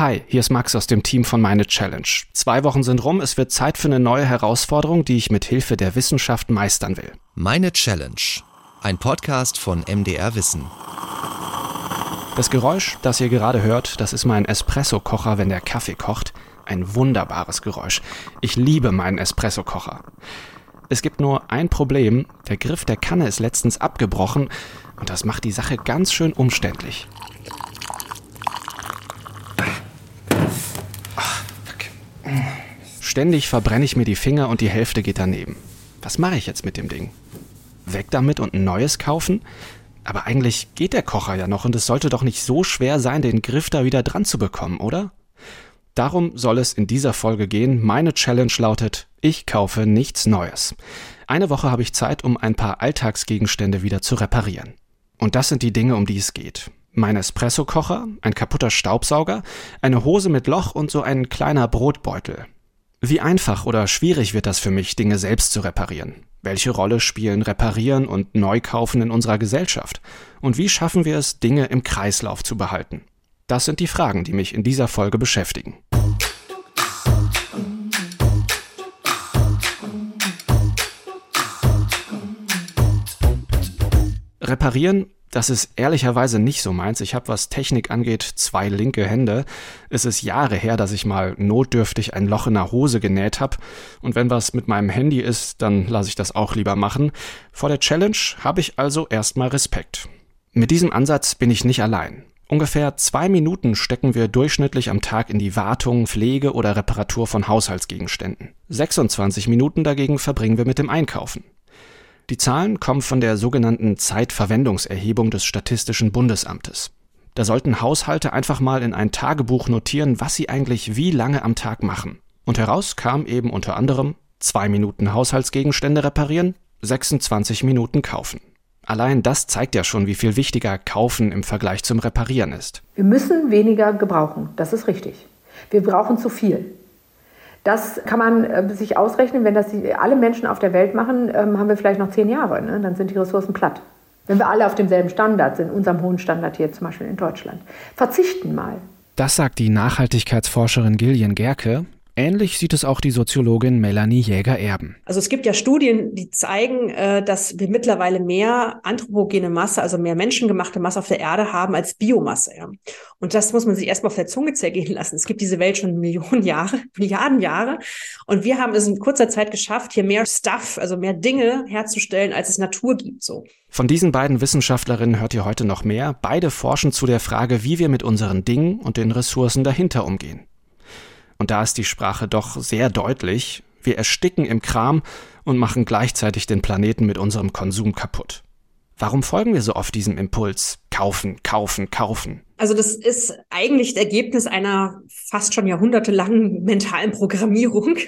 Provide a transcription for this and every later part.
Hi, hier ist Max aus dem Team von Meine Challenge. Zwei Wochen sind rum, es wird Zeit für eine neue Herausforderung, die ich mit Hilfe der Wissenschaft meistern will. Meine Challenge. Ein Podcast von MDR Wissen. Das Geräusch, das ihr gerade hört, das ist mein Espresso-Kocher, wenn der Kaffee kocht. Ein wunderbares Geräusch. Ich liebe meinen Espresso-Kocher. Es gibt nur ein Problem. Der Griff der Kanne ist letztens abgebrochen und das macht die Sache ganz schön umständlich. Ständig verbrenne ich mir die Finger und die Hälfte geht daneben. Was mache ich jetzt mit dem Ding? Weg damit und ein neues kaufen? Aber eigentlich geht der Kocher ja noch und es sollte doch nicht so schwer sein, den Griff da wieder dran zu bekommen, oder? Darum soll es in dieser Folge gehen. Meine Challenge lautet, ich kaufe nichts Neues. Eine Woche habe ich Zeit, um ein paar Alltagsgegenstände wieder zu reparieren. Und das sind die Dinge, um die es geht. Mein Espressokocher, ein kaputter Staubsauger, eine Hose mit Loch und so ein kleiner Brotbeutel. Wie einfach oder schwierig wird das für mich, Dinge selbst zu reparieren? Welche Rolle spielen Reparieren und Neukaufen in unserer Gesellschaft? Und wie schaffen wir es, Dinge im Kreislauf zu behalten? Das sind die Fragen, die mich in dieser Folge beschäftigen. Reparieren das ist ehrlicherweise nicht so meins. Ich habe, was Technik angeht, zwei linke Hände. Es ist Jahre her, dass ich mal notdürftig ein Loch in der Hose genäht habe. Und wenn was mit meinem Handy ist, dann lasse ich das auch lieber machen. Vor der Challenge habe ich also erstmal Respekt. Mit diesem Ansatz bin ich nicht allein. Ungefähr zwei Minuten stecken wir durchschnittlich am Tag in die Wartung, Pflege oder Reparatur von Haushaltsgegenständen. 26 Minuten dagegen verbringen wir mit dem Einkaufen. Die Zahlen kommen von der sogenannten Zeitverwendungserhebung des Statistischen Bundesamtes. Da sollten Haushalte einfach mal in ein Tagebuch notieren, was sie eigentlich wie lange am Tag machen. Und heraus kam eben unter anderem zwei Minuten Haushaltsgegenstände reparieren, 26 Minuten kaufen. Allein das zeigt ja schon, wie viel wichtiger Kaufen im Vergleich zum Reparieren ist. Wir müssen weniger gebrauchen, das ist richtig. Wir brauchen zu viel. Das kann man äh, sich ausrechnen, wenn das die, alle Menschen auf der Welt machen, ähm, haben wir vielleicht noch zehn Jahre. Ne? Dann sind die Ressourcen platt. Wenn wir alle auf demselben Standard sind, unserem hohen Standard hier zum Beispiel in Deutschland. Verzichten mal. Das sagt die Nachhaltigkeitsforscherin Gillian Gerke. Ähnlich sieht es auch die Soziologin Melanie Jäger-Erben. Also es gibt ja Studien, die zeigen, äh, dass wir mittlerweile mehr anthropogene Masse, also mehr menschengemachte Masse auf der Erde haben als Biomasse. Und das muss man sich erstmal auf der Zunge zergehen lassen. Es gibt diese Welt schon Millionen Jahre, Milliarden Jahre. Und wir haben es in kurzer Zeit geschafft, hier mehr Stuff, also mehr Dinge herzustellen, als es Natur gibt. So. Von diesen beiden Wissenschaftlerinnen hört ihr heute noch mehr. Beide forschen zu der Frage, wie wir mit unseren Dingen und den Ressourcen dahinter umgehen. Und da ist die Sprache doch sehr deutlich. Wir ersticken im Kram und machen gleichzeitig den Planeten mit unserem Konsum kaputt. Warum folgen wir so oft diesem Impuls? Kaufen, kaufen, kaufen. Also das ist eigentlich das Ergebnis einer fast schon jahrhundertelangen mentalen Programmierung.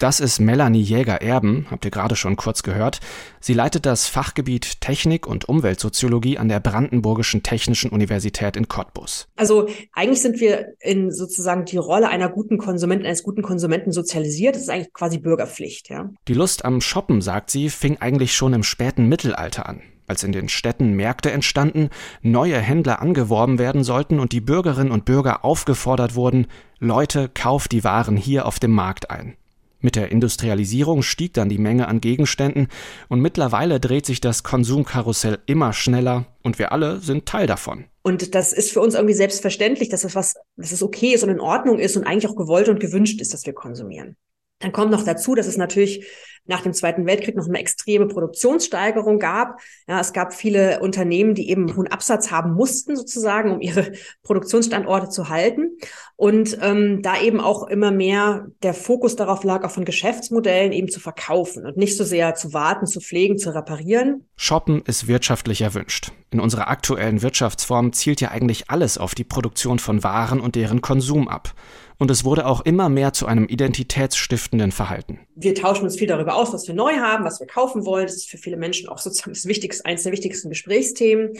Das ist Melanie Jäger-Erben, habt ihr gerade schon kurz gehört. Sie leitet das Fachgebiet Technik und Umweltsoziologie an der Brandenburgischen Technischen Universität in Cottbus. Also eigentlich sind wir in sozusagen die Rolle einer guten Konsumentin, eines guten Konsumenten sozialisiert. Das ist eigentlich quasi Bürgerpflicht, ja. Die Lust am Shoppen, sagt sie, fing eigentlich schon im späten Mittelalter an als in den Städten Märkte entstanden, neue Händler angeworben werden sollten und die Bürgerinnen und Bürger aufgefordert wurden, Leute, kauft die Waren hier auf dem Markt ein. Mit der Industrialisierung stieg dann die Menge an Gegenständen und mittlerweile dreht sich das Konsumkarussell immer schneller und wir alle sind Teil davon. Und das ist für uns irgendwie selbstverständlich, dass es was, dass es okay ist und in Ordnung ist und eigentlich auch gewollt und gewünscht ist, dass wir konsumieren. Dann kommt noch dazu, dass es natürlich nach dem Zweiten Weltkrieg noch eine extreme Produktionssteigerung gab. Ja, es gab viele Unternehmen, die eben hohen Absatz haben mussten, sozusagen, um ihre Produktionsstandorte zu halten. Und ähm, da eben auch immer mehr der Fokus darauf lag, auch von Geschäftsmodellen eben zu verkaufen und nicht so sehr zu warten, zu pflegen, zu reparieren. Shoppen ist wirtschaftlich erwünscht. In unserer aktuellen Wirtschaftsform zielt ja eigentlich alles auf die Produktion von Waren und deren Konsum ab und es wurde auch immer mehr zu einem identitätsstiftenden Verhalten. Wir tauschen uns viel darüber aus, was wir neu haben, was wir kaufen wollen. Das ist für viele Menschen auch sozusagen das wichtigste, eines der wichtigsten Gesprächsthemen.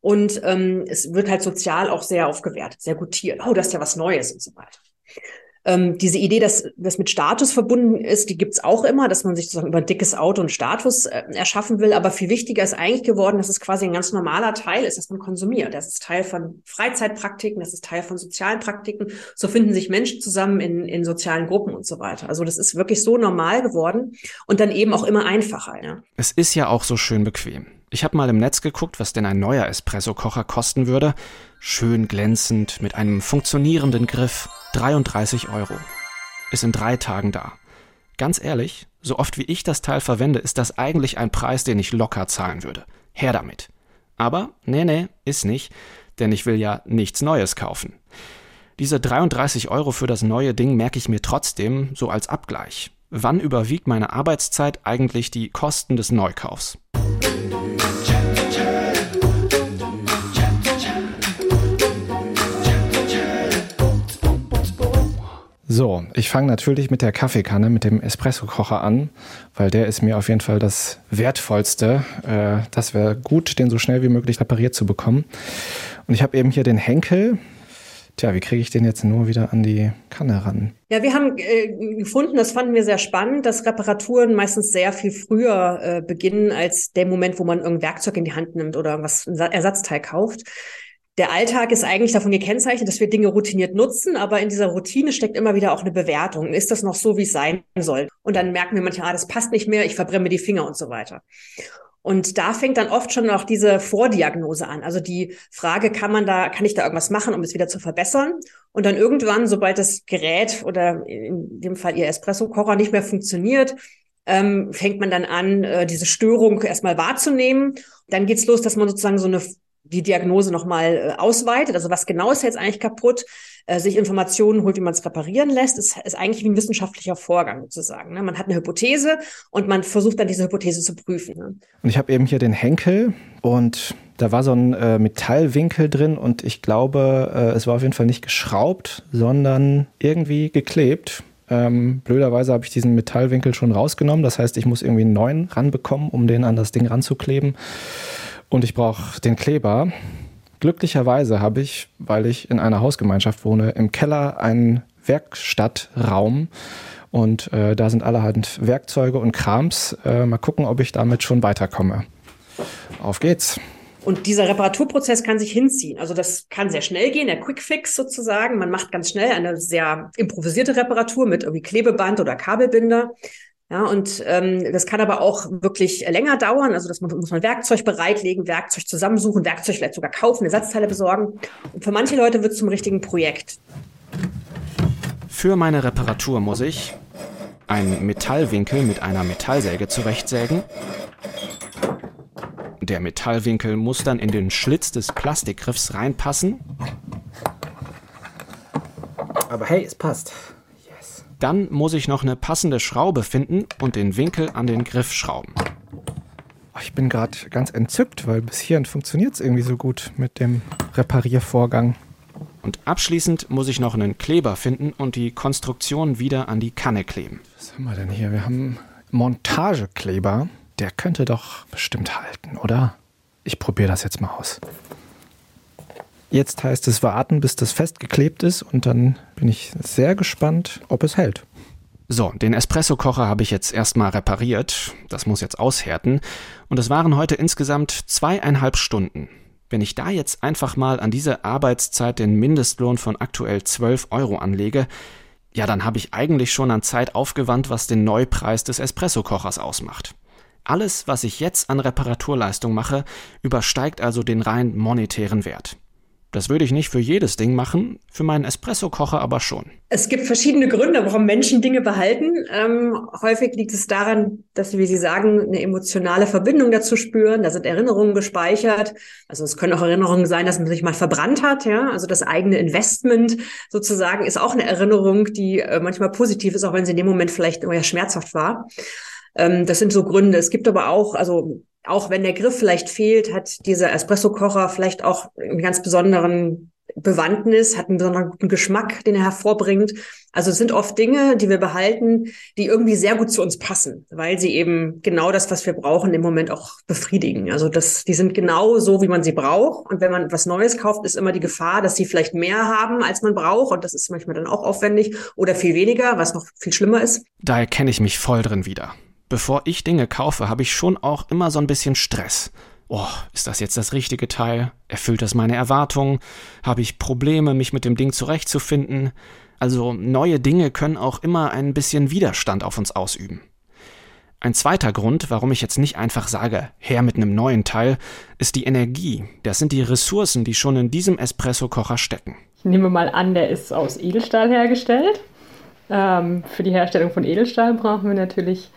Und ähm, es wird halt sozial auch sehr aufgewertet, sehr gutiert. Oh, das ist ja was Neues und so weiter. Ähm, diese Idee, dass das mit Status verbunden ist, die gibt's auch immer, dass man sich sozusagen über ein dickes Auto einen Status äh, erschaffen will. Aber viel wichtiger ist eigentlich geworden, dass es quasi ein ganz normaler Teil ist, dass man konsumiert. Das ist Teil von Freizeitpraktiken, das ist Teil von sozialen Praktiken. So finden sich Menschen zusammen in, in sozialen Gruppen und so weiter. Also das ist wirklich so normal geworden und dann eben auch immer einfacher. Ja. Es ist ja auch so schön bequem. Ich habe mal im Netz geguckt, was denn ein neuer Espresso-Kocher kosten würde. Schön glänzend, mit einem funktionierenden Griff. 33 Euro. Ist in drei Tagen da. Ganz ehrlich, so oft wie ich das Teil verwende, ist das eigentlich ein Preis, den ich locker zahlen würde. Her damit. Aber, nee, nee, ist nicht, denn ich will ja nichts Neues kaufen. Diese 33 Euro für das neue Ding merke ich mir trotzdem so als Abgleich. Wann überwiegt meine Arbeitszeit eigentlich die Kosten des Neukaufs? So, ich fange natürlich mit der Kaffeekanne, mit dem Espresso-Kocher an, weil der ist mir auf jeden Fall das Wertvollste. Äh, das wäre gut, den so schnell wie möglich repariert zu bekommen. Und ich habe eben hier den Henkel. Tja, wie kriege ich den jetzt nur wieder an die Kanne ran? Ja, wir haben äh, gefunden, das fanden wir sehr spannend, dass Reparaturen meistens sehr viel früher äh, beginnen als der Moment, wo man irgendein Werkzeug in die Hand nimmt oder was Ersatzteil kauft der Alltag ist eigentlich davon gekennzeichnet, dass wir Dinge routiniert nutzen, aber in dieser Routine steckt immer wieder auch eine Bewertung. Ist das noch so, wie es sein soll? Und dann merken wir manchmal, ah, das passt nicht mehr, ich verbrenne die Finger und so weiter. Und da fängt dann oft schon auch diese Vordiagnose an. Also die Frage, kann man da, kann ich da irgendwas machen, um es wieder zu verbessern? Und dann irgendwann, sobald das Gerät oder in dem Fall Ihr Espresso-Kocher nicht mehr funktioniert, ähm, fängt man dann an, äh, diese Störung erstmal wahrzunehmen. Dann geht's los, dass man sozusagen so eine die Diagnose nochmal äh, ausweitet. Also was genau ist jetzt eigentlich kaputt, äh, sich Informationen holt, wie man es reparieren lässt, ist, ist eigentlich wie ein wissenschaftlicher Vorgang sozusagen. Ne? Man hat eine Hypothese und man versucht dann diese Hypothese zu prüfen. Ne? Und ich habe eben hier den Henkel und da war so ein äh, Metallwinkel drin und ich glaube, äh, es war auf jeden Fall nicht geschraubt, sondern irgendwie geklebt. Ähm, blöderweise habe ich diesen Metallwinkel schon rausgenommen. Das heißt, ich muss irgendwie einen neuen ranbekommen, um den an das Ding ranzukleben und ich brauche den Kleber. Glücklicherweise habe ich, weil ich in einer Hausgemeinschaft wohne, im Keller einen Werkstattraum und äh, da sind allerhand Werkzeuge und Krams. Äh, mal gucken, ob ich damit schon weiterkomme. Auf geht's. Und dieser Reparaturprozess kann sich hinziehen. Also das kann sehr schnell gehen, der Quickfix sozusagen. Man macht ganz schnell eine sehr improvisierte Reparatur mit irgendwie Klebeband oder Kabelbinder. Ja, und ähm, das kann aber auch wirklich länger dauern. Also das muss, muss man Werkzeug bereitlegen, Werkzeug zusammensuchen, Werkzeug vielleicht sogar kaufen, Ersatzteile besorgen. Und für manche Leute wird es zum richtigen Projekt. Für meine Reparatur muss ich einen Metallwinkel mit einer Metallsäge zurechtsägen. Der Metallwinkel muss dann in den Schlitz des Plastikgriffs reinpassen. Aber hey, es passt. Dann muss ich noch eine passende Schraube finden und den Winkel an den Griff schrauben. Ich bin gerade ganz entzückt, weil bis hierhin funktioniert es irgendwie so gut mit dem Repariervorgang. Und abschließend muss ich noch einen Kleber finden und die Konstruktion wieder an die Kanne kleben. Was haben wir denn hier? Wir haben Montagekleber. Der könnte doch bestimmt halten, oder? Ich probiere das jetzt mal aus. Jetzt heißt es warten, bis das festgeklebt ist und dann bin ich sehr gespannt, ob es hält. So, den Espresso-Kocher habe ich jetzt erstmal repariert. Das muss jetzt aushärten. Und es waren heute insgesamt zweieinhalb Stunden. Wenn ich da jetzt einfach mal an diese Arbeitszeit den Mindestlohn von aktuell 12 Euro anlege, ja, dann habe ich eigentlich schon an Zeit aufgewandt, was den Neupreis des Espresso-Kochers ausmacht. Alles, was ich jetzt an Reparaturleistung mache, übersteigt also den rein monetären Wert. Das würde ich nicht für jedes Ding machen, für meinen Espresso-Kocher aber schon. Es gibt verschiedene Gründe, warum Menschen Dinge behalten. Ähm, häufig liegt es daran, dass sie, wie Sie sagen, eine emotionale Verbindung dazu spüren. Da sind Erinnerungen gespeichert. Also es können auch Erinnerungen sein, dass man sich mal verbrannt hat. Ja, also das eigene Investment sozusagen ist auch eine Erinnerung, die äh, manchmal positiv ist, auch wenn sie in dem Moment vielleicht eher schmerzhaft war. Ähm, das sind so Gründe. Es gibt aber auch, also auch wenn der Griff vielleicht fehlt, hat dieser Espresso-Kocher vielleicht auch einen ganz besonderen Bewandtnis, hat einen besonders guten Geschmack, den er hervorbringt. Also es sind oft Dinge, die wir behalten, die irgendwie sehr gut zu uns passen, weil sie eben genau das, was wir brauchen, im Moment auch befriedigen. Also das, die sind genau so, wie man sie braucht. Und wenn man was Neues kauft, ist immer die Gefahr, dass sie vielleicht mehr haben, als man braucht. Und das ist manchmal dann auch aufwendig oder viel weniger, was noch viel schlimmer ist. Da erkenne ich mich voll drin wieder. Bevor ich Dinge kaufe, habe ich schon auch immer so ein bisschen Stress oh, ist das jetzt das richtige Teil? Erfüllt das meine Erwartungen? Habe ich Probleme, mich mit dem Ding zurechtzufinden? Also neue Dinge können auch immer ein bisschen Widerstand auf uns ausüben. Ein zweiter Grund, warum ich jetzt nicht einfach sage, her mit einem neuen Teil, ist die Energie. Das sind die Ressourcen, die schon in diesem Espresso-Kocher stecken. Ich nehme mal an, der ist aus Edelstahl hergestellt. Ähm, für die Herstellung von Edelstahl brauchen wir natürlich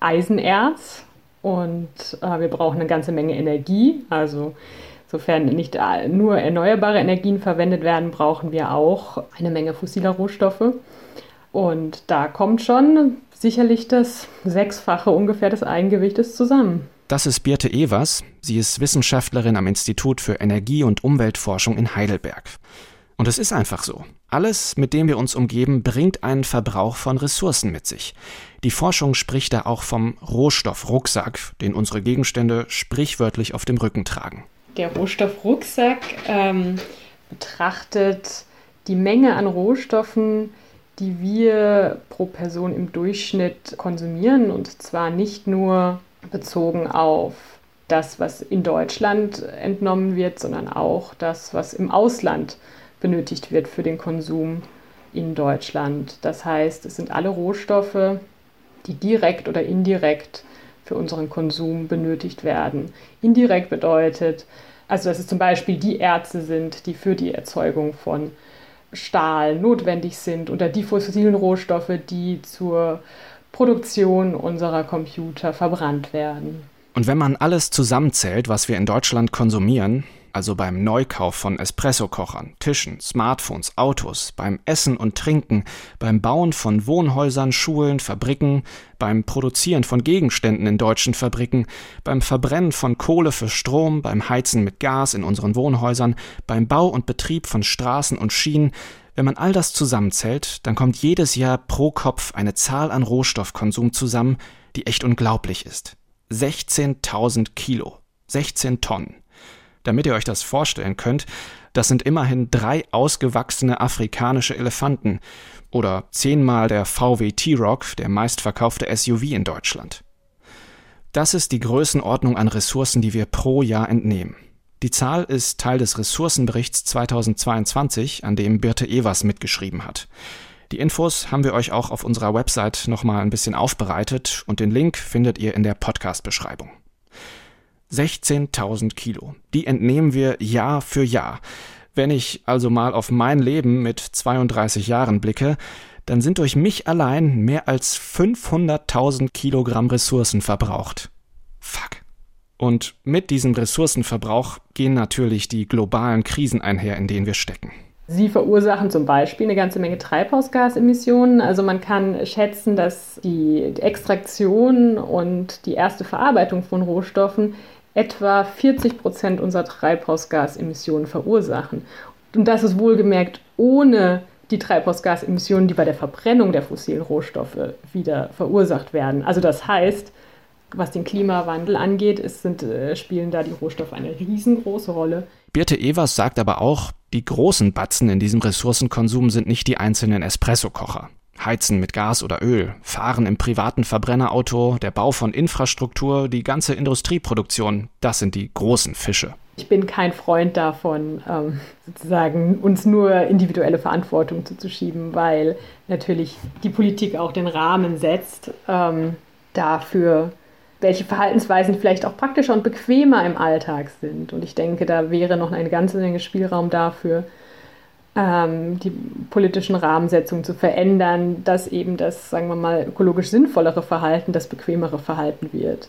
Eisenerz, und äh, wir brauchen eine ganze Menge Energie. Also sofern nicht nur erneuerbare Energien verwendet werden, brauchen wir auch eine Menge fossiler Rohstoffe. Und da kommt schon sicherlich das Sechsfache ungefähr des Eigengewichtes zusammen. Das ist Birte Evers. Sie ist Wissenschaftlerin am Institut für Energie- und Umweltforschung in Heidelberg. Und es ist einfach so. Alles, mit dem wir uns umgeben, bringt einen Verbrauch von Ressourcen mit sich. Die Forschung spricht da auch vom Rohstoffrucksack, den unsere Gegenstände sprichwörtlich auf dem Rücken tragen. Der Rohstoffrucksack ähm, betrachtet die Menge an Rohstoffen, die wir pro Person im Durchschnitt konsumieren und zwar nicht nur bezogen auf das, was in Deutschland entnommen wird, sondern auch das, was im Ausland benötigt wird für den Konsum in Deutschland. Das heißt, es sind alle Rohstoffe, die direkt oder indirekt für unseren Konsum benötigt werden. Indirekt bedeutet, also dass es zum Beispiel die Erze sind, die für die Erzeugung von Stahl notwendig sind oder die fossilen Rohstoffe, die zur Produktion unserer Computer verbrannt werden. Und wenn man alles zusammenzählt, was wir in Deutschland konsumieren, also beim Neukauf von Espressokochern, Tischen, Smartphones, Autos, beim Essen und Trinken, beim Bauen von Wohnhäusern, Schulen, Fabriken, beim Produzieren von Gegenständen in deutschen Fabriken, beim Verbrennen von Kohle für Strom, beim Heizen mit Gas in unseren Wohnhäusern, beim Bau und Betrieb von Straßen und Schienen, wenn man all das zusammenzählt, dann kommt jedes Jahr pro Kopf eine Zahl an Rohstoffkonsum zusammen, die echt unglaublich ist. 16.000 Kilo. 16 Tonnen. Damit ihr euch das vorstellen könnt, das sind immerhin drei ausgewachsene afrikanische Elefanten oder zehnmal der VW T-Rock, der meistverkaufte SUV in Deutschland. Das ist die Größenordnung an Ressourcen, die wir pro Jahr entnehmen. Die Zahl ist Teil des Ressourcenberichts 2022, an dem Birte Evers mitgeschrieben hat. Die Infos haben wir euch auch auf unserer Website nochmal ein bisschen aufbereitet und den Link findet ihr in der Podcast-Beschreibung. 16.000 Kilo. Die entnehmen wir Jahr für Jahr. Wenn ich also mal auf mein Leben mit 32 Jahren blicke, dann sind durch mich allein mehr als 500.000 Kilogramm Ressourcen verbraucht. Fuck. Und mit diesem Ressourcenverbrauch gehen natürlich die globalen Krisen einher, in denen wir stecken. Sie verursachen zum Beispiel eine ganze Menge Treibhausgasemissionen. Also man kann schätzen, dass die Extraktion und die erste Verarbeitung von Rohstoffen etwa 40 Prozent unserer Treibhausgasemissionen verursachen. Und das ist wohlgemerkt ohne die Treibhausgasemissionen, die bei der Verbrennung der fossilen Rohstoffe wieder verursacht werden. Also das heißt, was den Klimawandel angeht, es sind, äh, spielen da die Rohstoffe eine riesengroße Rolle. Birte Evers sagt aber auch, die großen Batzen in diesem Ressourcenkonsum sind nicht die einzelnen Espressokocher. Heizen mit Gas oder Öl, Fahren im privaten Verbrennerauto, der Bau von Infrastruktur, die ganze Industrieproduktion, das sind die großen Fische. Ich bin kein Freund davon, ähm, sozusagen uns nur individuelle Verantwortung zuzuschieben, weil natürlich die Politik auch den Rahmen setzt ähm, dafür, welche Verhaltensweisen vielleicht auch praktischer und bequemer im Alltag sind. Und ich denke, da wäre noch eine ganze Menge Spielraum dafür, ähm, die politischen Rahmensetzungen zu verändern, dass eben das, sagen wir mal, ökologisch sinnvollere Verhalten das bequemere Verhalten wird.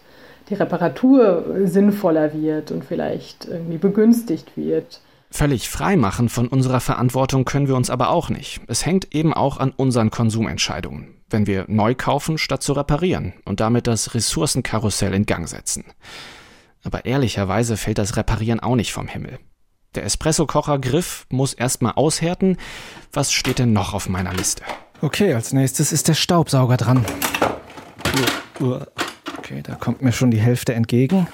Die Reparatur sinnvoller wird und vielleicht irgendwie begünstigt wird. Völlig frei machen von unserer Verantwortung können wir uns aber auch nicht. Es hängt eben auch an unseren Konsumentscheidungen, wenn wir neu kaufen statt zu reparieren und damit das Ressourcenkarussell in Gang setzen. Aber ehrlicherweise fällt das Reparieren auch nicht vom Himmel. Der Espresso-Kocher-Griff muss erstmal aushärten. Was steht denn noch auf meiner Liste? Okay, als nächstes ist der Staubsauger dran. Okay, da kommt mir schon die Hälfte entgegen.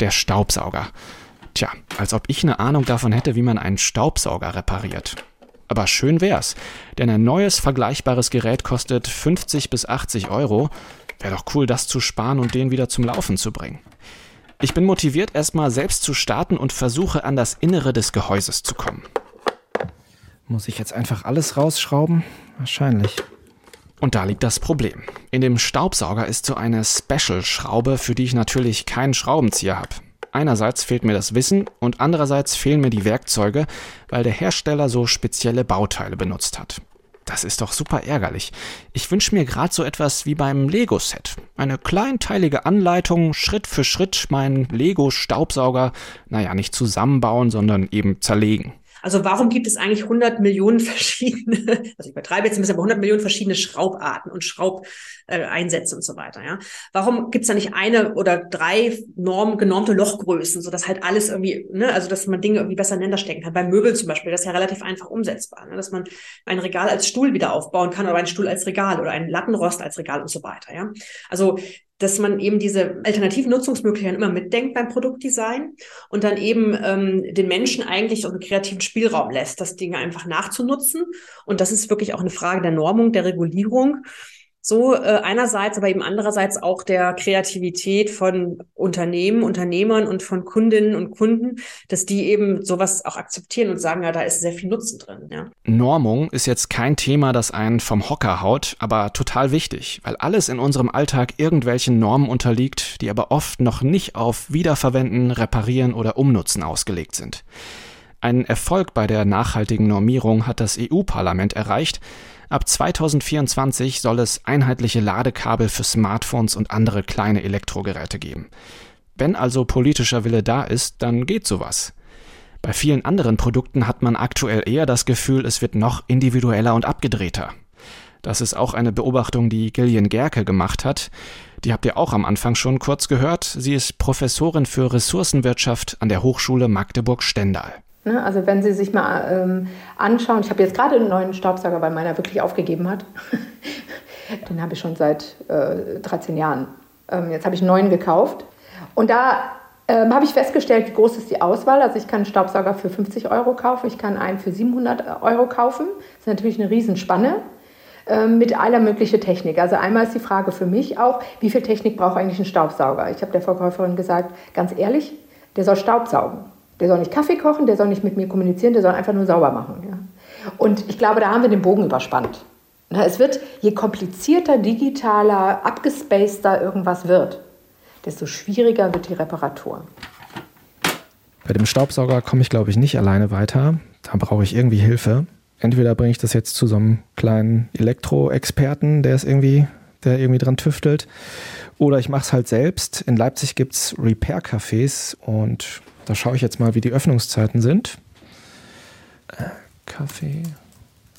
Der Staubsauger. Tja, als ob ich eine Ahnung davon hätte, wie man einen Staubsauger repariert. Aber schön wär's, denn ein neues vergleichbares Gerät kostet 50 bis 80 Euro. Wäre doch cool, das zu sparen und den wieder zum Laufen zu bringen. Ich bin motiviert, erstmal selbst zu starten und versuche an das Innere des Gehäuses zu kommen. Muss ich jetzt einfach alles rausschrauben? Wahrscheinlich. Und da liegt das Problem. In dem Staubsauger ist so eine Special-Schraube, für die ich natürlich keinen Schraubenzieher habe. Einerseits fehlt mir das Wissen und andererseits fehlen mir die Werkzeuge, weil der Hersteller so spezielle Bauteile benutzt hat. Das ist doch super ärgerlich. Ich wünsche mir gerade so etwas wie beim Lego-Set. Eine kleinteilige Anleitung, Schritt für Schritt meinen Lego-Staubsauger, naja, nicht zusammenbauen, sondern eben zerlegen. Also warum gibt es eigentlich 100 Millionen verschiedene, also ich übertreibe jetzt ein bisschen, aber 100 Millionen verschiedene Schraubarten und Schraubeinsätze und so weiter, ja? Warum gibt es da nicht eine oder drei Norm, genormte Lochgrößen, so dass halt alles irgendwie, ne, also dass man Dinge irgendwie besser ineinander stecken kann. Beim Möbel zum Beispiel, das ist ja relativ einfach umsetzbar, ne? dass man ein Regal als Stuhl wieder aufbauen kann oder einen Stuhl als Regal oder einen Lattenrost als Regal und so weiter, ja? Also dass man eben diese alternativen Nutzungsmöglichkeiten immer mitdenkt beim Produktdesign und dann eben ähm, den Menschen eigentlich auch einen kreativen Spielraum lässt, das Dinge einfach nachzunutzen. Und das ist wirklich auch eine Frage der Normung, der Regulierung. So äh, einerseits, aber eben andererseits auch der Kreativität von Unternehmen, Unternehmern und von Kundinnen und Kunden, dass die eben sowas auch akzeptieren und sagen, ja, da ist sehr viel Nutzen drin. Ja. Normung ist jetzt kein Thema, das einen vom Hocker haut, aber total wichtig, weil alles in unserem Alltag irgendwelchen Normen unterliegt, die aber oft noch nicht auf Wiederverwenden, Reparieren oder Umnutzen ausgelegt sind. Einen Erfolg bei der nachhaltigen Normierung hat das EU-Parlament erreicht, Ab 2024 soll es einheitliche Ladekabel für Smartphones und andere kleine Elektrogeräte geben. Wenn also politischer Wille da ist, dann geht sowas. Bei vielen anderen Produkten hat man aktuell eher das Gefühl, es wird noch individueller und abgedrehter. Das ist auch eine Beobachtung, die Gillian Gerke gemacht hat. Die habt ihr auch am Anfang schon kurz gehört. Sie ist Professorin für Ressourcenwirtschaft an der Hochschule Magdeburg-Stendal. Ne? Also wenn Sie sich mal ähm, anschauen, ich habe jetzt gerade einen neuen Staubsauger, weil meiner wirklich aufgegeben hat. Den habe ich schon seit äh, 13 Jahren. Ähm, jetzt habe ich einen neuen gekauft. Und da ähm, habe ich festgestellt, wie groß ist die Auswahl. Also ich kann einen Staubsauger für 50 Euro kaufen, ich kann einen für 700 Euro kaufen. Das ist natürlich eine Riesenspanne ähm, mit aller möglichen Technik. Also einmal ist die Frage für mich auch, wie viel Technik braucht eigentlich ein Staubsauger? Ich habe der Verkäuferin gesagt, ganz ehrlich, der soll Staubsaugen. Der soll nicht Kaffee kochen, der soll nicht mit mir kommunizieren, der soll einfach nur sauber machen. Ja. Und ich glaube, da haben wir den Bogen überspannt. Na, es wird, je komplizierter, digitaler, abgespaceder irgendwas wird, desto schwieriger wird die Reparatur. Bei dem Staubsauger komme ich, glaube ich, nicht alleine weiter. Da brauche ich irgendwie Hilfe. Entweder bringe ich das jetzt zu so einem kleinen Elektro-Experten, der es irgendwie, der irgendwie dran tüftelt, oder ich mache es halt selbst. In Leipzig gibt es Repair-Cafés und da schaue ich jetzt mal, wie die Öffnungszeiten sind. Äh, Kaffee.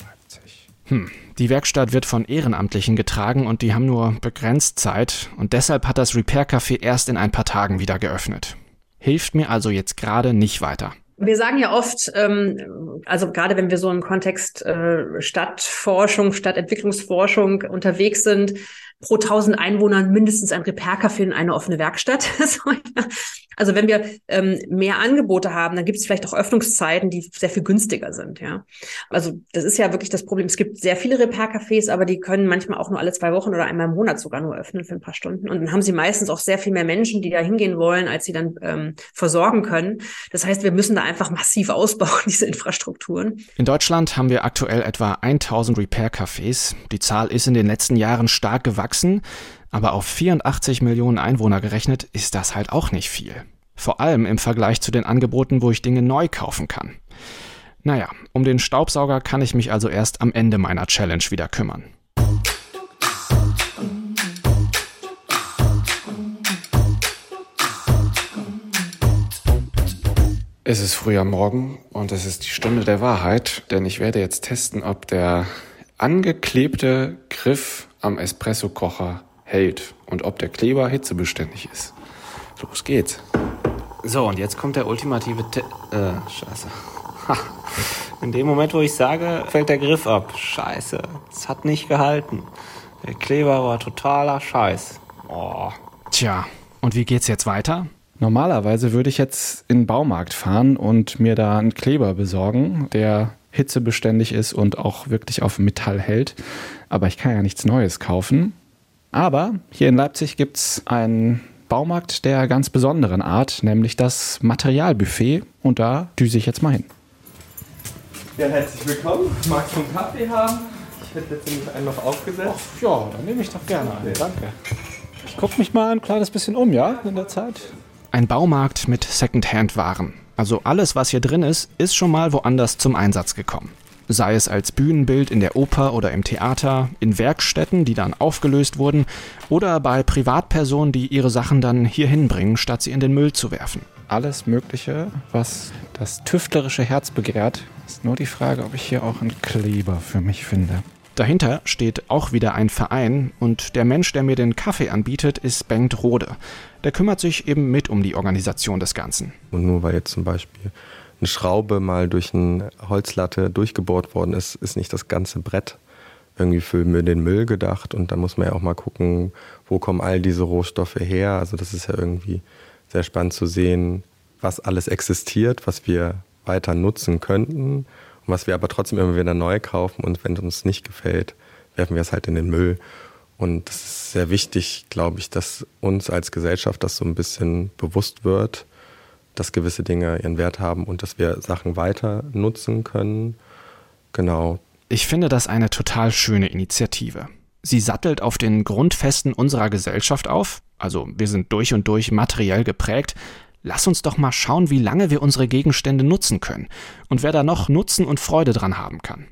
Leipzig. Hm. Die Werkstatt wird von Ehrenamtlichen getragen und die haben nur begrenzt Zeit und deshalb hat das Repair Café erst in ein paar Tagen wieder geöffnet. Hilft mir also jetzt gerade nicht weiter. Wir sagen ja oft, ähm, also gerade wenn wir so im Kontext äh, Stadtforschung, Stadtentwicklungsforschung unterwegs sind, pro 1000 Einwohnern mindestens ein Repair-Café und eine offene Werkstatt. also wenn wir ähm, mehr Angebote haben, dann gibt es vielleicht auch Öffnungszeiten, die sehr viel günstiger sind. Ja, also das ist ja wirklich das Problem. Es gibt sehr viele Repair-Cafés, aber die können manchmal auch nur alle zwei Wochen oder einmal im Monat sogar nur öffnen für ein paar Stunden. Und dann haben sie meistens auch sehr viel mehr Menschen, die da hingehen wollen, als sie dann ähm, versorgen können. Das heißt, wir müssen da einfach massiv ausbauen, diese Infrastrukturen. In Deutschland haben wir aktuell etwa 1000 Repair-Cafés. Die Zahl ist in den letzten Jahren stark gewachsen gewachsen, aber auf 84 Millionen Einwohner gerechnet ist das halt auch nicht viel. Vor allem im Vergleich zu den Angeboten, wo ich Dinge neu kaufen kann. Naja, um den Staubsauger kann ich mich also erst am Ende meiner Challenge wieder kümmern. Es ist früh am Morgen und es ist die Stunde der Wahrheit, denn ich werde jetzt testen, ob der angeklebte Griff am Espressokocher hält und ob der Kleber hitzebeständig ist. Los geht's. So, und jetzt kommt der ultimative Tipp. Äh, scheiße. Ha. In dem Moment, wo ich sage, fällt der Griff ab. Scheiße. Es hat nicht gehalten. Der Kleber war totaler Scheiß. Oh. Tja, und wie geht's jetzt weiter? Normalerweise würde ich jetzt in den Baumarkt fahren und mir da einen Kleber besorgen, der hitzebeständig ist und auch wirklich auf Metall hält. Aber ich kann ja nichts Neues kaufen. Aber hier in Leipzig gibt es einen Baumarkt der ganz besonderen Art, nämlich das Materialbuffet. Und da düse ich jetzt mal hin. Ja, herzlich willkommen. Magst du einen Kaffee haben? Ich hätte letztendlich einen noch aufgesetzt. Ach, ja, dann nehme ich doch gerne einen. Danke. Ich gucke mich mal ein kleines bisschen um, ja, in der Zeit. Ein Baumarkt mit Secondhand-Waren. Also alles, was hier drin ist, ist schon mal woanders zum Einsatz gekommen. Sei es als Bühnenbild in der Oper oder im Theater, in Werkstätten, die dann aufgelöst wurden, oder bei Privatpersonen, die ihre Sachen dann hier hinbringen, statt sie in den Müll zu werfen. Alles Mögliche, was das tüftlerische Herz begehrt. Ist nur die Frage, ob ich hier auch einen Kleber für mich finde. Dahinter steht auch wieder ein Verein und der Mensch, der mir den Kaffee anbietet, ist Bengt Rode. Der kümmert sich eben mit um die Organisation des Ganzen. Und nur weil jetzt zum Beispiel eine Schraube mal durch eine Holzlatte durchgebohrt worden ist, ist nicht das ganze Brett irgendwie für den Müll gedacht. Und da muss man ja auch mal gucken, wo kommen all diese Rohstoffe her. Also das ist ja irgendwie sehr spannend zu sehen, was alles existiert, was wir weiter nutzen könnten was wir aber trotzdem immer wieder neu kaufen und wenn es uns nicht gefällt, werfen wir es halt in den Müll. Und es ist sehr wichtig, glaube ich, dass uns als Gesellschaft das so ein bisschen bewusst wird, dass gewisse Dinge ihren Wert haben und dass wir Sachen weiter nutzen können. Genau. Ich finde das eine total schöne Initiative. Sie sattelt auf den Grundfesten unserer Gesellschaft auf, also wir sind durch und durch materiell geprägt, Lass uns doch mal schauen, wie lange wir unsere Gegenstände nutzen können und wer da noch Nutzen und Freude dran haben kann.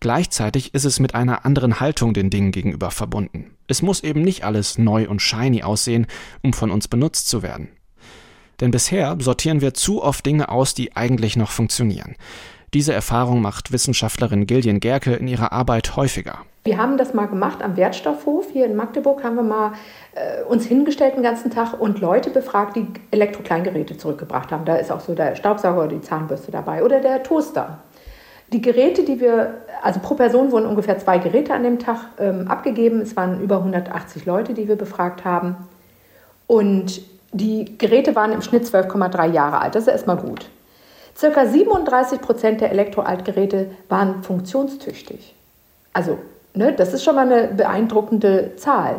Gleichzeitig ist es mit einer anderen Haltung den Dingen gegenüber verbunden. Es muss eben nicht alles neu und shiny aussehen, um von uns benutzt zu werden. Denn bisher sortieren wir zu oft Dinge aus, die eigentlich noch funktionieren. Diese Erfahrung macht Wissenschaftlerin Gillian Gerke in ihrer Arbeit häufiger. Wir haben das mal gemacht am Wertstoffhof hier in Magdeburg, haben wir mal äh, uns hingestellt den ganzen Tag und Leute befragt, die Elektrokleingeräte zurückgebracht haben. Da ist auch so der Staubsauger oder die Zahnbürste dabei oder der Toaster. Die Geräte, die wir, also pro Person wurden ungefähr zwei Geräte an dem Tag ähm, abgegeben. Es waren über 180 Leute, die wir befragt haben. Und die Geräte waren im Schnitt 12,3 Jahre alt. Das ist erstmal gut. Circa 37 Prozent der Elektroaltgeräte waren funktionstüchtig. Also Ne? Das ist schon mal eine beeindruckende Zahl.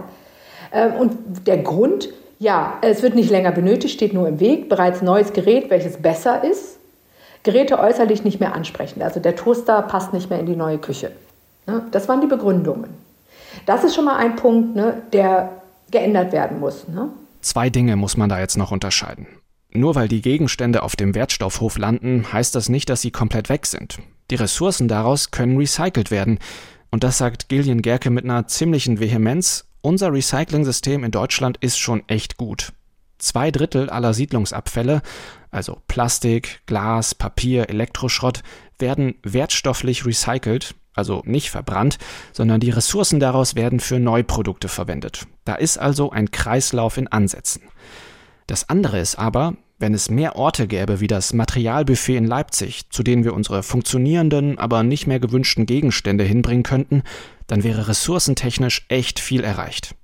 Ähm, und der Grund, ja, es wird nicht länger benötigt, steht nur im Weg. Bereits neues Gerät, welches besser ist. Geräte äußerlich nicht mehr ansprechend. Also der Toaster passt nicht mehr in die neue Küche. Ne? Das waren die Begründungen. Das ist schon mal ein Punkt, ne, der geändert werden muss. Ne? Zwei Dinge muss man da jetzt noch unterscheiden. Nur weil die Gegenstände auf dem Wertstoffhof landen, heißt das nicht, dass sie komplett weg sind. Die Ressourcen daraus können recycelt werden. Und das sagt Gillian Gerke mit einer ziemlichen Vehemenz. Unser Recycling-System in Deutschland ist schon echt gut. Zwei Drittel aller Siedlungsabfälle, also Plastik, Glas, Papier, Elektroschrott, werden wertstofflich recycelt, also nicht verbrannt, sondern die Ressourcen daraus werden für Neuprodukte verwendet. Da ist also ein Kreislauf in Ansätzen. Das andere ist aber, wenn es mehr Orte gäbe wie das Materialbuffet in Leipzig, zu denen wir unsere funktionierenden, aber nicht mehr gewünschten Gegenstände hinbringen könnten, dann wäre ressourcentechnisch echt viel erreicht.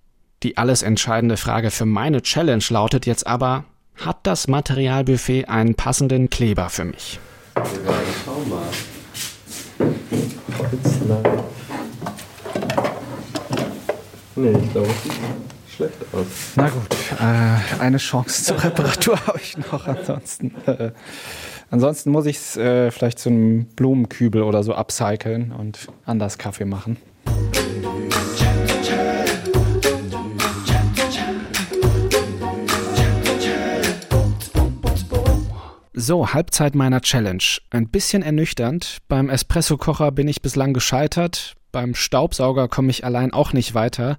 Die alles entscheidende Frage für meine Challenge lautet jetzt aber, hat das Materialbuffet einen passenden Kleber für mich? Schau mal. Holzlein. Nee, ich glaube, schlecht aus. Na gut, äh, eine Chance zur Reparatur habe ich noch. Ansonsten, äh, ansonsten muss ich es äh, vielleicht zu einem Blumenkübel oder so upcyclen und anders Kaffee machen. So, Halbzeit meiner Challenge. Ein bisschen ernüchternd. Beim Espressokocher bin ich bislang gescheitert. Beim Staubsauger komme ich allein auch nicht weiter.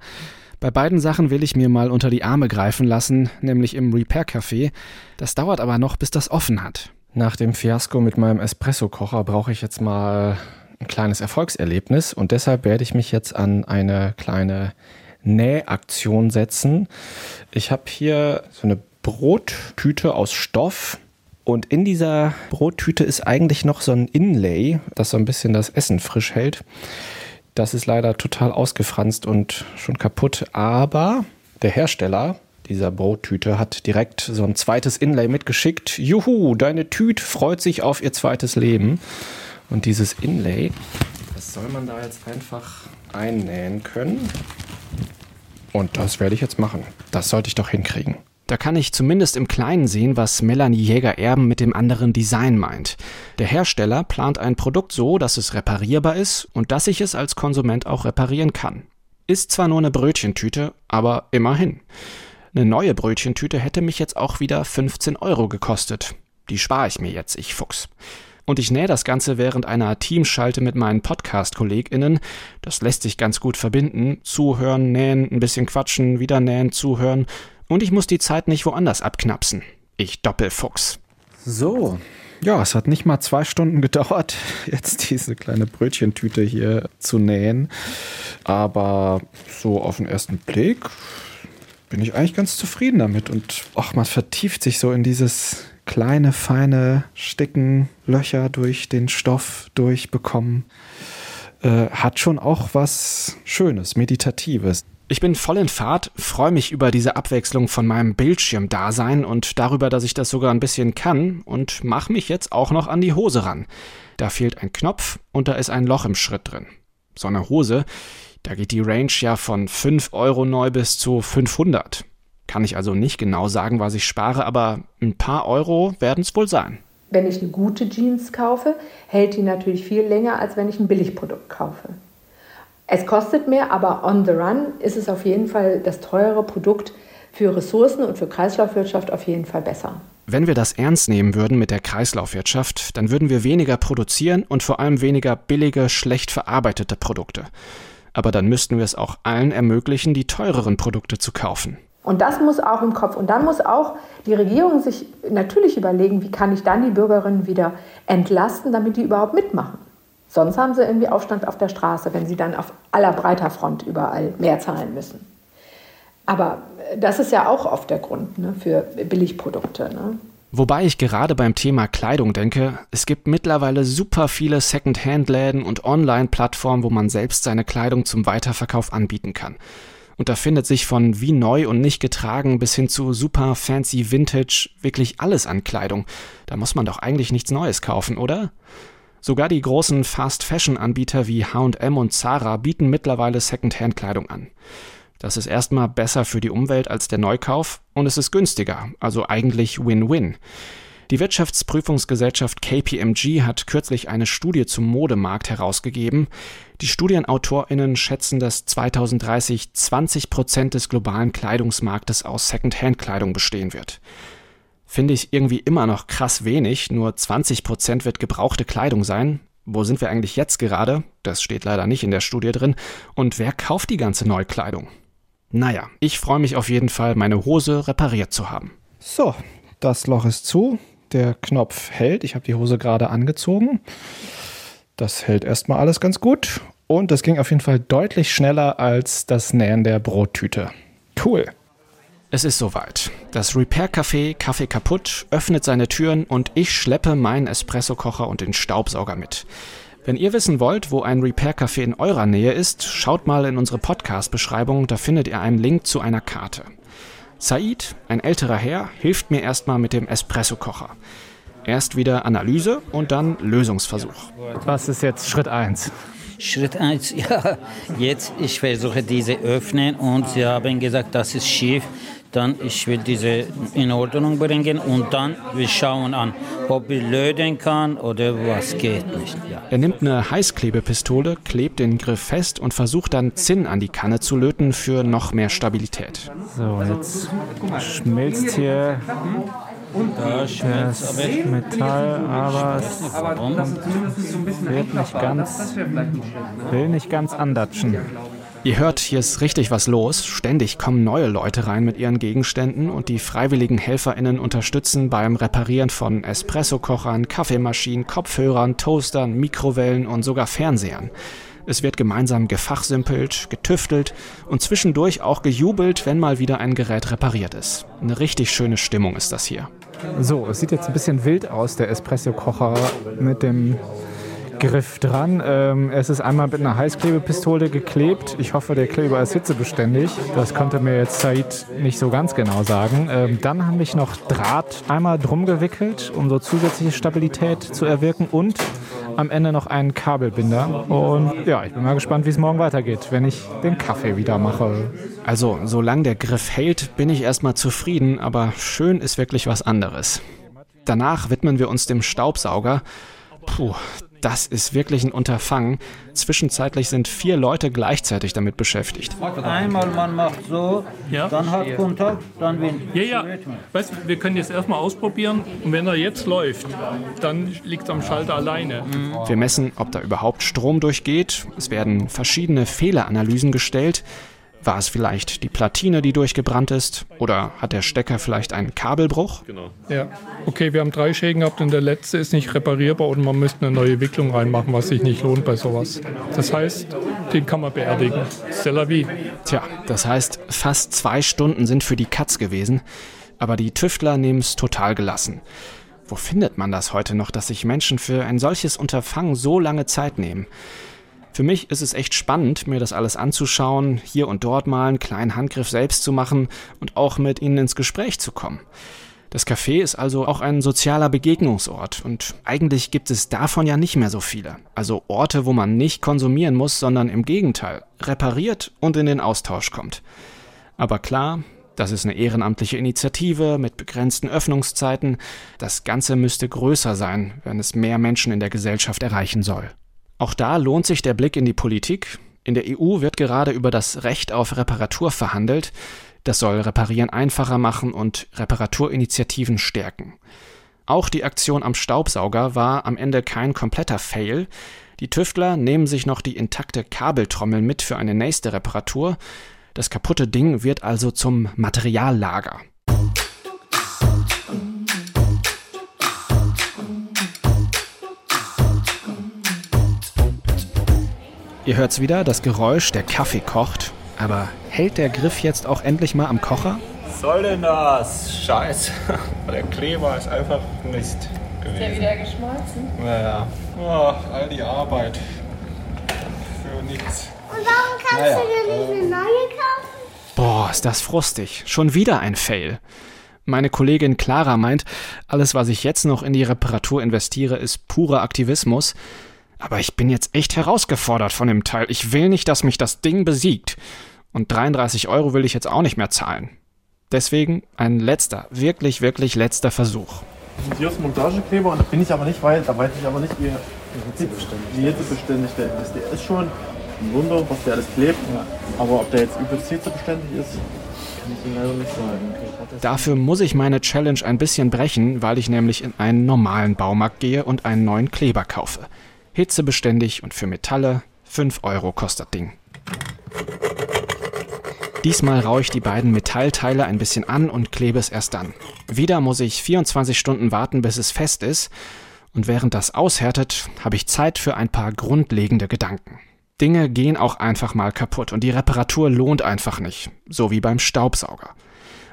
Bei beiden Sachen will ich mir mal unter die Arme greifen lassen, nämlich im Repair Café. Das dauert aber noch, bis das offen hat. Nach dem Fiasko mit meinem Espresso-Kocher brauche ich jetzt mal ein kleines Erfolgserlebnis und deshalb werde ich mich jetzt an eine kleine Nähaktion setzen. Ich habe hier so eine Brottüte aus Stoff. Und in dieser Brottüte ist eigentlich noch so ein Inlay, das so ein bisschen das Essen frisch hält. Das ist leider total ausgefranst und schon kaputt. Aber der Hersteller dieser Brottüte hat direkt so ein zweites Inlay mitgeschickt. Juhu, deine Tüte freut sich auf ihr zweites Leben. Und dieses Inlay, das soll man da jetzt einfach einnähen können. Und das werde ich jetzt machen. Das sollte ich doch hinkriegen. Da kann ich zumindest im Kleinen sehen, was Melanie Jäger-Erben mit dem anderen Design meint. Der Hersteller plant ein Produkt so, dass es reparierbar ist und dass ich es als Konsument auch reparieren kann. Ist zwar nur eine Brötchentüte, aber immerhin. Eine neue Brötchentüte hätte mich jetzt auch wieder 15 Euro gekostet. Die spare ich mir jetzt, ich Fuchs. Und ich nähe das Ganze während einer Teamschalte mit meinen Podcast-KollegInnen. Das lässt sich ganz gut verbinden. Zuhören, nähen, ein bisschen quatschen, wieder nähen, zuhören. Und ich muss die Zeit nicht woanders abknapsen. Ich Doppelfuchs. So. Ja, es hat nicht mal zwei Stunden gedauert, jetzt diese kleine Brötchentüte hier zu nähen. Aber so auf den ersten Blick bin ich eigentlich ganz zufrieden damit. Und ach, man vertieft sich so in dieses kleine, feine Sticken, Löcher durch den Stoff durchbekommen. Äh, hat schon auch was Schönes, Meditatives. Ich bin voll in Fahrt, freue mich über diese Abwechslung von meinem Bildschirmdasein und darüber, dass ich das sogar ein bisschen kann und mache mich jetzt auch noch an die Hose ran. Da fehlt ein Knopf und da ist ein Loch im Schritt drin. So eine Hose, da geht die Range ja von 5 Euro neu bis zu 500. Kann ich also nicht genau sagen, was ich spare, aber ein paar Euro werden es wohl sein. Wenn ich eine gute Jeans kaufe, hält die natürlich viel länger, als wenn ich ein Billigprodukt kaufe. Es kostet mehr, aber on the run ist es auf jeden Fall das teure Produkt für Ressourcen und für Kreislaufwirtschaft auf jeden Fall besser. Wenn wir das ernst nehmen würden mit der Kreislaufwirtschaft, dann würden wir weniger produzieren und vor allem weniger billige, schlecht verarbeitete Produkte. Aber dann müssten wir es auch allen ermöglichen, die teureren Produkte zu kaufen. Und das muss auch im Kopf. Und dann muss auch die Regierung sich natürlich überlegen, wie kann ich dann die Bürgerinnen wieder entlasten, damit die überhaupt mitmachen. Sonst haben sie irgendwie Aufstand auf der Straße, wenn sie dann auf aller breiter Front überall mehr zahlen müssen. Aber das ist ja auch oft der Grund ne, für Billigprodukte. Ne? Wobei ich gerade beim Thema Kleidung denke, es gibt mittlerweile super viele Second-Hand-Läden und Online-Plattformen, wo man selbst seine Kleidung zum Weiterverkauf anbieten kann. Und da findet sich von wie neu und nicht getragen bis hin zu super fancy Vintage wirklich alles an Kleidung. Da muss man doch eigentlich nichts Neues kaufen, oder? Sogar die großen Fast-Fashion-Anbieter wie HM und Zara bieten mittlerweile Second-Hand-Kleidung an. Das ist erstmal besser für die Umwelt als der Neukauf und es ist günstiger, also eigentlich Win-Win. Die Wirtschaftsprüfungsgesellschaft KPMG hat kürzlich eine Studie zum Modemarkt herausgegeben. Die StudienautorInnen schätzen, dass 2030 20 Prozent des globalen Kleidungsmarktes aus Second-Hand-Kleidung bestehen wird finde ich irgendwie immer noch krass wenig. Nur 20 Prozent wird gebrauchte Kleidung sein. Wo sind wir eigentlich jetzt gerade? Das steht leider nicht in der Studie drin. Und wer kauft die ganze Neukleidung? Naja, ich freue mich auf jeden Fall, meine Hose repariert zu haben. So, das Loch ist zu. Der Knopf hält. Ich habe die Hose gerade angezogen. Das hält erstmal alles ganz gut. Und das ging auf jeden Fall deutlich schneller als das Nähen der Brottüte. Cool. Es ist soweit. Das Repair-Café Kaffee kaputt öffnet seine Türen und ich schleppe meinen Espressokocher und den Staubsauger mit. Wenn ihr wissen wollt, wo ein Repair-Café in eurer Nähe ist, schaut mal in unsere Podcast-Beschreibung, da findet ihr einen Link zu einer Karte. Said, ein älterer Herr, hilft mir erstmal mit dem Espressokocher. Erst wieder Analyse und dann Lösungsversuch. Was ist jetzt Schritt 1? Schritt 1, ja, jetzt ich versuche diese öffnen und sie haben gesagt, das ist schief dann ich will diese in Ordnung bringen und dann wir schauen an, ob ich löten kann oder was geht nicht. Ja. Er nimmt eine Heißklebepistole, klebt den Griff fest und versucht dann Zinn an die Kanne zu löten für noch mehr Stabilität. So, jetzt schmilzt hier das Metall, aber es wird nicht ganz, will nicht ganz andatschen. Ihr hört, hier ist richtig was los. Ständig kommen neue Leute rein mit ihren Gegenständen und die freiwilligen HelferInnen unterstützen beim Reparieren von Espressokochern, Kaffeemaschinen, Kopfhörern, Toastern, Mikrowellen und sogar Fernsehern. Es wird gemeinsam gefachsimpelt, getüftelt und zwischendurch auch gejubelt, wenn mal wieder ein Gerät repariert ist. Eine richtig schöne Stimmung ist das hier. So, es sieht jetzt ein bisschen wild aus, der Espresso-Kocher mit dem Griff dran. Ähm, es ist einmal mit einer Heißklebepistole geklebt. Ich hoffe, der Kleber ist hitzebeständig. Das konnte mir jetzt Said nicht so ganz genau sagen. Ähm, dann habe ich noch Draht einmal drum gewickelt, um so zusätzliche Stabilität zu erwirken und am Ende noch einen Kabelbinder. Und ja, ich bin mal gespannt, wie es morgen weitergeht, wenn ich den Kaffee wieder mache. Also, solange der Griff hält, bin ich erstmal zufrieden, aber schön ist wirklich was anderes. Danach widmen wir uns dem Staubsauger. Puh, das ist wirklich ein Unterfangen. Zwischenzeitlich sind vier Leute gleichzeitig damit beschäftigt. Einmal man macht so, Ja. dann hat Kontakt, dann wenn. Ja, ja. Weißt wir können jetzt erstmal ausprobieren und wenn er jetzt läuft, dann liegt es am Schalter alleine. Wir messen, ob da überhaupt Strom durchgeht. Es werden verschiedene Fehleranalysen gestellt. War es vielleicht die Platine, die durchgebrannt ist? Oder hat der Stecker vielleicht einen Kabelbruch? Ja. Okay, wir haben drei Schäden gehabt und der letzte ist nicht reparierbar und man müsste eine neue Wicklung reinmachen, was sich nicht lohnt bei sowas. Das heißt, den kann man beerdigen. C'est la vie. Tja, das heißt, fast zwei Stunden sind für die Katz gewesen. Aber die Tüftler nehmen es total gelassen. Wo findet man das heute noch, dass sich Menschen für ein solches Unterfangen so lange Zeit nehmen? Für mich ist es echt spannend, mir das alles anzuschauen, hier und dort mal einen kleinen Handgriff selbst zu machen und auch mit ihnen ins Gespräch zu kommen. Das Café ist also auch ein sozialer Begegnungsort und eigentlich gibt es davon ja nicht mehr so viele. Also Orte, wo man nicht konsumieren muss, sondern im Gegenteil repariert und in den Austausch kommt. Aber klar, das ist eine ehrenamtliche Initiative mit begrenzten Öffnungszeiten. Das Ganze müsste größer sein, wenn es mehr Menschen in der Gesellschaft erreichen soll. Auch da lohnt sich der Blick in die Politik. In der EU wird gerade über das Recht auf Reparatur verhandelt. Das soll Reparieren einfacher machen und Reparaturinitiativen stärken. Auch die Aktion am Staubsauger war am Ende kein kompletter Fail. Die Tüftler nehmen sich noch die intakte Kabeltrommel mit für eine nächste Reparatur. Das kaputte Ding wird also zum Materiallager. Ihr hört's wieder, das Geräusch, der Kaffee kocht. Aber hält der Griff jetzt auch endlich mal am Kocher? Was soll denn das? Scheiße. Der Kleber ist einfach Mist gewesen. Ist der wieder geschmolzen? Naja. Ach, all die Arbeit. Für nichts. Und warum kannst Naja, du dir nicht eine neue kaufen? Boah, ist das frustig. Schon wieder ein Fail. Meine Kollegin Clara meint, alles, was ich jetzt noch in die Reparatur investiere, ist purer Aktivismus. Aber ich bin jetzt echt herausgefordert von dem Teil. Ich will nicht, dass mich das Ding besiegt. Und 33 Euro will ich jetzt auch nicht mehr zahlen. Deswegen ein letzter, wirklich, wirklich letzter Versuch. Und hier ist Montagekleber und da bin ich aber nicht weit, da weiß ich aber nicht, wie, wie hitzebeständig der ist. Der ist schon ein Wunder, was der alles klebt. Aber ob der jetzt übelst hitzebeständig ist, kann ich Ihnen leider nicht sagen. Dafür muss ich meine Challenge ein bisschen brechen, weil ich nämlich in einen normalen Baumarkt gehe und einen neuen Kleber kaufe. Hitzebeständig und für Metalle 5 Euro kostet Ding. Diesmal raue ich die beiden Metallteile ein bisschen an und klebe es erst dann. Wieder muss ich 24 Stunden warten, bis es fest ist. Und während das aushärtet, habe ich Zeit für ein paar grundlegende Gedanken. Dinge gehen auch einfach mal kaputt und die Reparatur lohnt einfach nicht, so wie beim Staubsauger.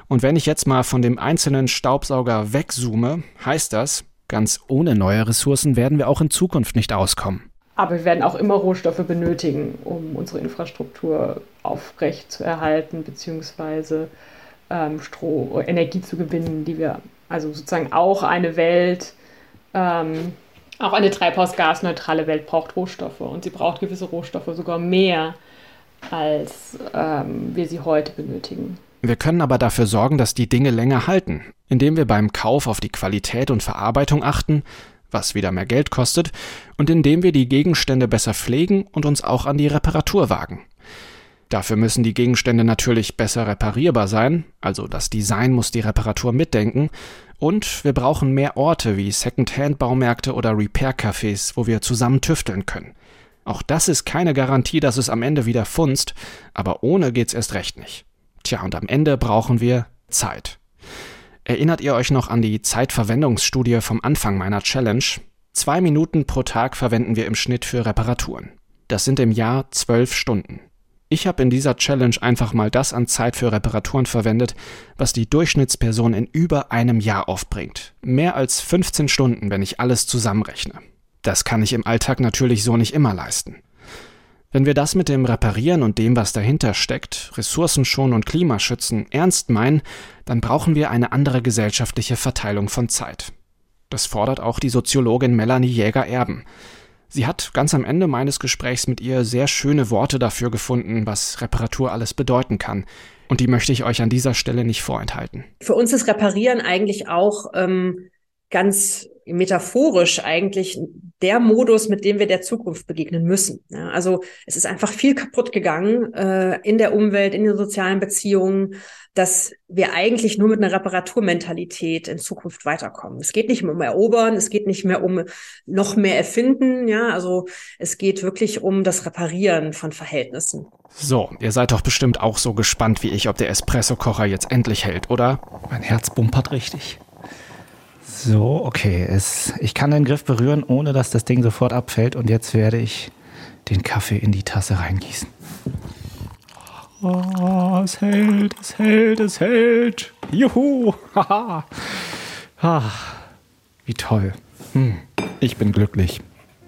Und wenn ich jetzt mal von dem einzelnen Staubsauger wegzoome, heißt das, ganz ohne neue Ressourcen werden wir auch in Zukunft nicht auskommen. Aber wir werden auch immer Rohstoffe benötigen, um unsere Infrastruktur aufrecht zu erhalten, beziehungsweise ähm, Stro Energie zu gewinnen, die wir, also sozusagen auch eine Welt, ähm, auch eine treibhausgasneutrale Welt braucht Rohstoffe und sie braucht gewisse Rohstoffe sogar mehr, als ähm, wir sie heute benötigen. Wir können aber dafür sorgen, dass die Dinge länger halten, indem wir beim Kauf auf die Qualität und Verarbeitung achten, was wieder mehr Geld kostet, und indem wir die Gegenstände besser pflegen und uns auch an die Reparatur wagen. Dafür müssen die Gegenstände natürlich besser reparierbar sein, also das Design muss die Reparatur mitdenken, und wir brauchen mehr Orte wie Second-Hand-Baumärkte oder Repair-Cafés, wo wir zusammen tüfteln können. Auch das ist keine Garantie, dass es am Ende wieder funzt, aber ohne geht's erst recht nicht. Tja, und am Ende brauchen wir Zeit. Erinnert ihr euch noch an die Zeitverwendungsstudie vom Anfang meiner Challenge? Zwei Minuten pro Tag verwenden wir im Schnitt für Reparaturen. Das sind im Jahr zwölf Stunden. Ich habe in dieser Challenge einfach mal das an Zeit für Reparaturen verwendet, was die Durchschnittsperson in über einem Jahr aufbringt. Mehr als 15 Stunden, wenn ich alles zusammenrechne. Das kann ich im Alltag natürlich so nicht immer leisten. Wenn wir das mit dem Reparieren und dem, was dahinter steckt, Ressourcen und Klimaschützen, ernst meinen, dann brauchen wir eine andere gesellschaftliche Verteilung von Zeit. Das fordert auch die Soziologin Melanie Jäger-Erben. Sie hat ganz am Ende meines Gesprächs mit ihr sehr schöne Worte dafür gefunden, was Reparatur alles bedeuten kann. Und die möchte ich euch an dieser Stelle nicht vorenthalten. Für uns ist Reparieren eigentlich auch ähm, ganz metaphorisch eigentlich der Modus, mit dem wir der Zukunft begegnen müssen. Ja, also es ist einfach viel kaputt gegangen äh, in der Umwelt, in den sozialen Beziehungen, dass wir eigentlich nur mit einer Reparaturmentalität in Zukunft weiterkommen. Es geht nicht mehr um Erobern, es geht nicht mehr um noch mehr Erfinden, ja, also es geht wirklich um das Reparieren von Verhältnissen. So, ihr seid doch bestimmt auch so gespannt wie ich, ob der Espresso-Kocher jetzt endlich hält, oder? Mein Herz bumpert richtig. So, okay. Es, ich kann den Griff berühren, ohne dass das Ding sofort abfällt. Und jetzt werde ich den Kaffee in die Tasse reingießen. Oh, es hält, es hält, es hält. Juhu, haha. ah, wie toll. Hm, ich bin glücklich.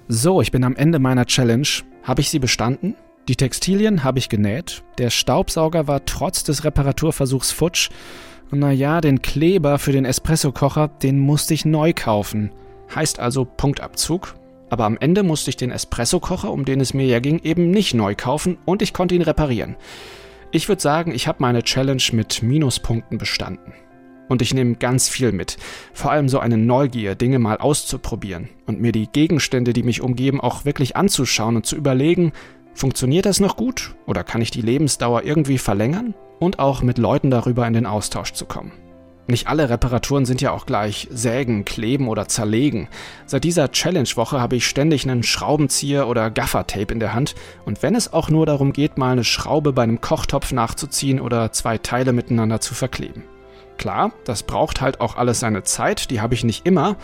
So, ich bin am Ende meiner Challenge. Habe ich sie bestanden? Die Textilien habe ich genäht. Der Staubsauger war trotz des Reparaturversuchs futsch. Naja, den Kleber für den Espressokocher, den musste ich neu kaufen. Heißt also Punktabzug. Aber am Ende musste ich den Espressokocher, um den es mir ja ging, eben nicht neu kaufen und ich konnte ihn reparieren. Ich würde sagen, ich habe meine Challenge mit Minuspunkten bestanden. Und ich nehme ganz viel mit. Vor allem so eine Neugier, Dinge mal auszuprobieren und mir die Gegenstände, die mich umgeben, auch wirklich anzuschauen und zu überlegen, funktioniert das noch gut oder kann ich die Lebensdauer irgendwie verlängern? und auch mit Leuten darüber in den Austausch zu kommen. Nicht alle Reparaturen sind ja auch gleich sägen, kleben oder zerlegen. Seit dieser Challenge-Woche habe ich ständig einen Schraubenzieher oder Gaffertape in der Hand und wenn es auch nur darum geht, mal eine Schraube bei einem Kochtopf nachzuziehen oder zwei Teile miteinander zu verkleben. Klar, das braucht halt auch alles seine Zeit, die habe ich nicht immer.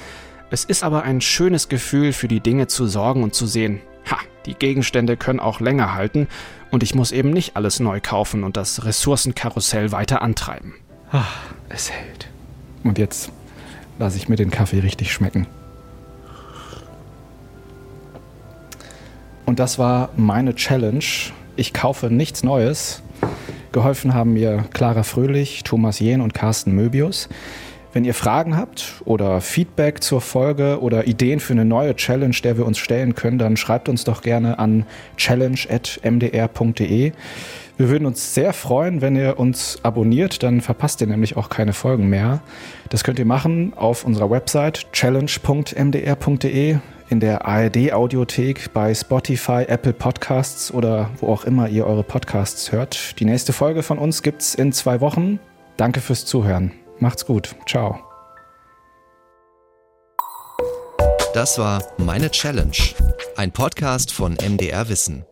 Es ist aber ein schönes Gefühl, für die Dinge zu sorgen und zu sehen, ha, die Gegenstände können auch länger halten und ich muss eben nicht alles neu kaufen und das Ressourcenkarussell weiter antreiben. Ach, es hält. Und jetzt lasse ich mir den Kaffee richtig schmecken. Und das war meine Challenge. Ich kaufe nichts Neues. Geholfen haben mir Clara Fröhlich, Thomas Jehn und Carsten Möbius. Wenn ihr Fragen habt oder Feedback zur Folge oder Ideen für eine neue Challenge, der wir uns stellen können, dann schreibt uns doch gerne an challenge.mdr.de. Wir würden uns sehr freuen, wenn ihr uns abonniert, dann verpasst ihr nämlich auch keine Folgen mehr. Das könnt ihr machen auf unserer Website challenge.mdr.de, in der ARD Audiothek, bei Spotify, Apple Podcasts oder wo auch immer ihr eure Podcasts hört. Die nächste Folge von uns gibt's in zwei Wochen. Danke fürs Zuhören. Macht's gut. Ciao. Das war Meine Challenge, ein Podcast von MDR Wissen.